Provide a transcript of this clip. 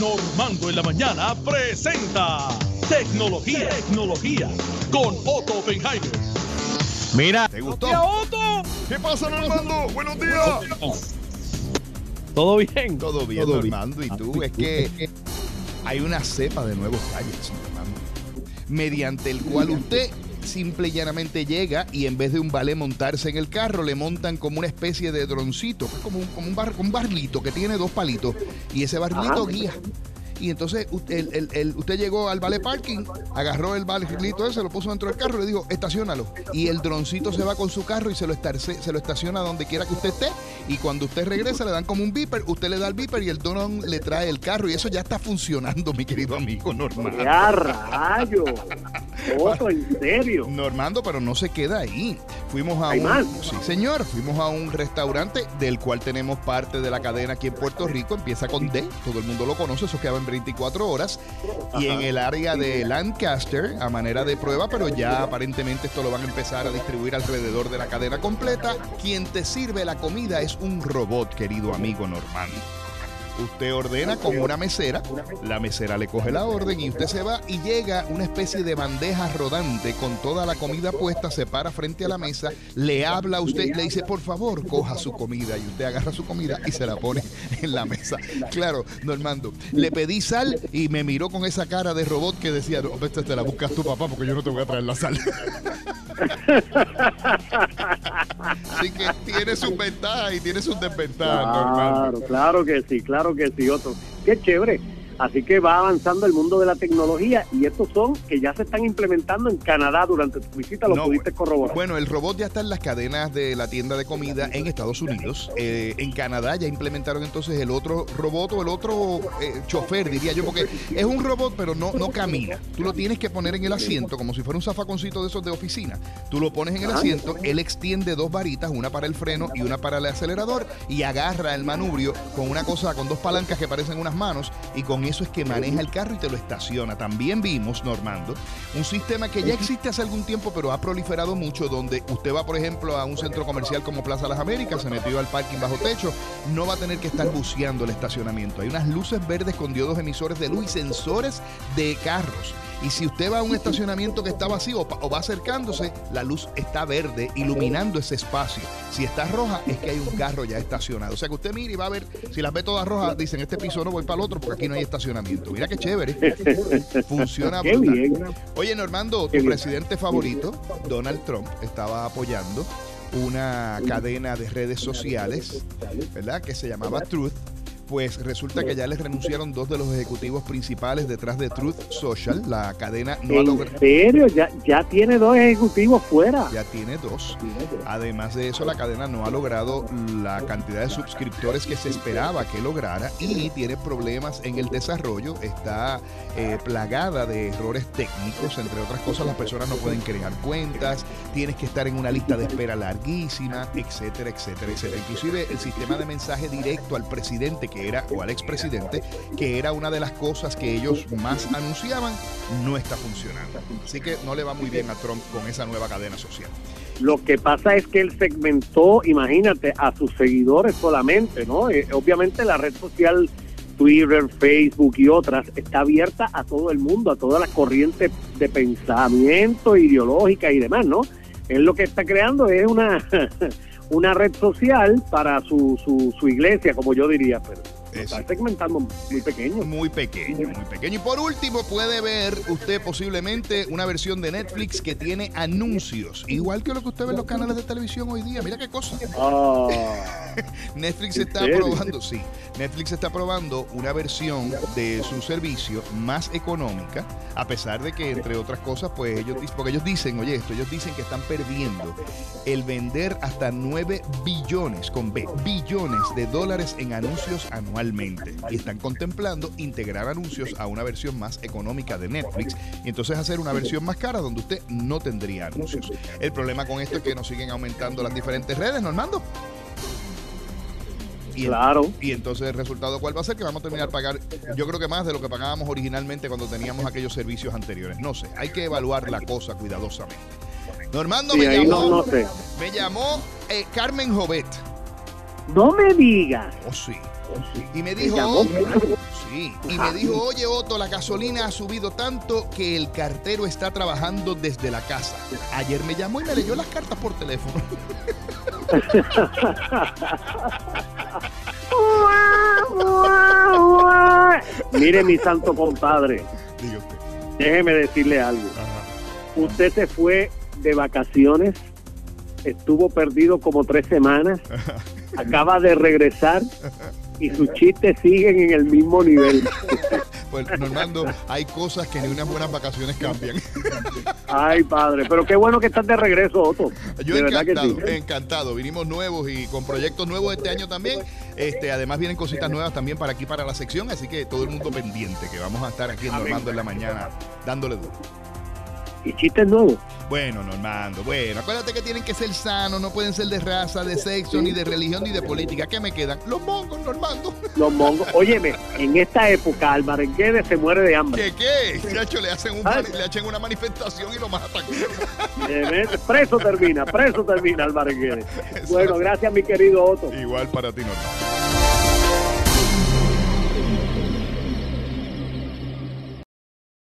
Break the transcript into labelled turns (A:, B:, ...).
A: Normando en la mañana presenta Tecnología, tecnología con Otto Oppenheimer.
B: Mira, ¿te gustó?
A: Otto!
B: ¿Qué pasa, Normando? Buenos días.
C: ¿Todo bien?
B: Todo bien,
C: Todo bien.
B: Normando. ¿Y tú? Es que hay una cepa de nuevos gadgets, Normando, mediante el cual usted simple y llanamente llega y en vez de un ballet montarse en el carro, le montan como una especie de droncito, que es como un, como un, bar, un barlito que tiene dos palitos y ese barlito guía. Y entonces usted, el- el- el- usted llegó al ballet parking, agarró el barlito ese, lo puso dentro del carro y le dijo, estacionalo. Y el droncito se va con su carro y se lo, estarce- se lo estaciona donde quiera que usted esté. Y cuando usted regresa le dan como un beeper, usted le da el beeper y el dron le trae el carro. Y eso ya está funcionando, mi querido amigo normal.
D: ¡Ya rayo! Otto, en serio.
B: Normando, pero no se queda ahí. Fuimos a
D: ¿Hay
B: un
D: más?
B: sí, señor, fuimos a un restaurante del cual tenemos parte de la cadena aquí en Puerto Rico, empieza con D, todo el mundo lo conoce, eso quedaba en 24 horas y en el área de Lancaster a manera de prueba, pero ya aparentemente esto lo van a empezar a distribuir alrededor de la cadena completa. Quien te sirve la comida es un robot, querido amigo Normando. Usted ordena con una mesera, la mesera le coge la orden y usted se va y llega una especie de bandeja rodante con toda la comida puesta, se para frente a la mesa, le habla a usted, le dice, por favor, coja su comida y usted agarra su comida y se la pone en la mesa. Claro, Normando, le pedí sal y me miró con esa cara de robot que decía, no, te la buscas tu papá porque yo no te voy a traer la sal. Así que tiene sus ventajas y tiene sus desventajas.
D: Claro, claro que sí, claro que sí, Otto. Qué chévere. Así que va avanzando el mundo de la tecnología y estos son que ya se están implementando en Canadá durante tu visita, lo
B: No,
D: pudiste corroborar.
B: Bueno, el robot ya está en las cadenas de la tienda de comida en Estados Unidos. Eh, en Canadá ya implementaron entonces el otro robot o el otro eh, chofer, diría yo, porque es un robot pero no, no camina. Tú lo tienes que poner en el asiento como si fuera un zafaconcito de esos de oficina. Tú lo pones en el
D: Ajá.
B: asiento, él extiende dos varitas, una para el freno y una para el acelerador y agarra el manubrio con una cosa, con dos palancas que parecen unas manos y con eso es que maneja el carro y te lo estaciona. También vimos, Normando, un sistema que ya existe hace algún tiempo, pero ha proliferado mucho, donde usted va, por ejemplo, a un centro comercial como Plaza Las Américas, se metió al parking bajo techo, no va a tener que estar buceando el estacionamiento. Hay unas luces verdes con diodos emisores de luz y sensores de carros. Y si usted va a un estacionamiento que está vacío o va acercándose, la luz está verde, iluminando ese espacio. Si está roja, es que hay un carro ya estacionado. O sea que usted mira y va a ver, si las ve todas rojas, dicen, este piso no voy para el otro porque aquí no hay estacionamiento. Mira qué chévere. Funciona
D: Qué bien.
B: Oye, Normando, tu presidente favorito, Donald Trump, estaba apoyando una cadena de redes sociales, ¿verdad? Que se llamaba Truth. Pues resulta que ya les renunciaron dos de los ejecutivos principales detrás de Truth Social. La cadena no ha
D: ¿En
B: logrado.
D: serio? Ya, ya tiene dos ejecutivos fuera.
B: Ya tiene dos. Además de eso, la cadena no ha logrado la cantidad de suscriptores que se esperaba que lograra y tiene problemas en el desarrollo. Está eh, plagada de errores técnicos, entre otras cosas, las personas no pueden crear cuentas, tienes que estar en una lista de espera larguísima, etcétera, etcétera, etcétera. Inclusive el sistema de mensaje directo al presidente que era, o al expresidente, que era una de las cosas que ellos más anunciaban, no está funcionando. Así que no le va muy bien a Trump con esa nueva cadena social.
D: Lo que pasa es que él segmentó, imagínate, a sus seguidores solamente, ¿no? Eh, obviamente la red social Twitter, Facebook y otras está abierta a todo el mundo, a todas las corrientes de pensamiento, ideológica y demás, ¿no? Él lo que está creando es una, una red social para su, su, su iglesia, como yo diría, pero está segmentando muy pequeño.
B: Muy pequeño, muy pequeño. Y por último, puede ver usted posiblemente una versión de Netflix que tiene anuncios, igual que lo que usted ve en los canales de televisión hoy día. Mira qué cosa.
D: Ah,
B: Netflix
D: ¿En
B: está
D: serio?
B: probando, sí, Netflix está probando una versión de su servicio más económica, a pesar de que, entre otras cosas, pues ellos dicen, porque ellos dicen, oye, esto, ellos dicen que están perdiendo el vender hasta 9 billones, con B, billones de dólares en anuncios anualmente. Y están contemplando integrar anuncios a una versión más económica de Netflix y entonces hacer una versión más cara donde usted no tendría anuncios. El problema con esto es que nos siguen aumentando las diferentes redes, Normando. Y,
D: claro.
B: y entonces el resultado cuál va a ser que vamos a terminar pagar, yo creo que más de lo que pagábamos originalmente cuando teníamos aquellos servicios anteriores. No sé, hay que evaluar la cosa cuidadosamente. Normando
D: Sí,
B: me llamó,
D: no, no sé.
B: me llamó eh, Carmen Jovet.
D: No me digas.
B: Oh sí, Y me
D: ¿Te
B: dijo? "Oh, sí, y me dijo, oye Otto, la gasolina ha subido tanto que el cartero está trabajando desde la casa. Ayer me llamó y me leyó las cartas por teléfono.
D: Mire, mi santo compadre,
B: Digo usted.
D: déjeme decirle algo.
B: Ajá.
D: Usted se fue de vacaciones, estuvo perdido como tres semanas, acaba de regresar y sus chistes siguen en el mismo nivel.
B: Pues Normando, hay cosas que ni unas buenas vacaciones cambian.
D: Ay, padre, pero qué bueno que estás de regreso, Otto.
B: Yo
D: de
B: encantado,
D: sí.
B: encantado. Vinimos nuevos y con proyectos nuevos este año también. Este, además vienen cositas nuevas también para aquí para la sección, así que todo el mundo pendiente que vamos a estar aquí en. Normando en la mañana dándole duro.
D: Y chistes nuevos.
B: Bueno, Normando, bueno, acuérdate que tienen que ser sanos, no pueden ser de raza, de sexo, ni de religión, ni de política. ¿Qué me quedan? Los mongos, Normando.
D: Los mongos. Óyeme, en esta época Álvarez Guedes se muere de hambre.
B: ¿Qué qué? Chacho, le hacen, un mani- le hacen una manifestación y lo matan.
D: Preso termina, preso termina Álvarez Guedes. Bueno, gracias mi querido Otto.
B: Igual para ti, Normando.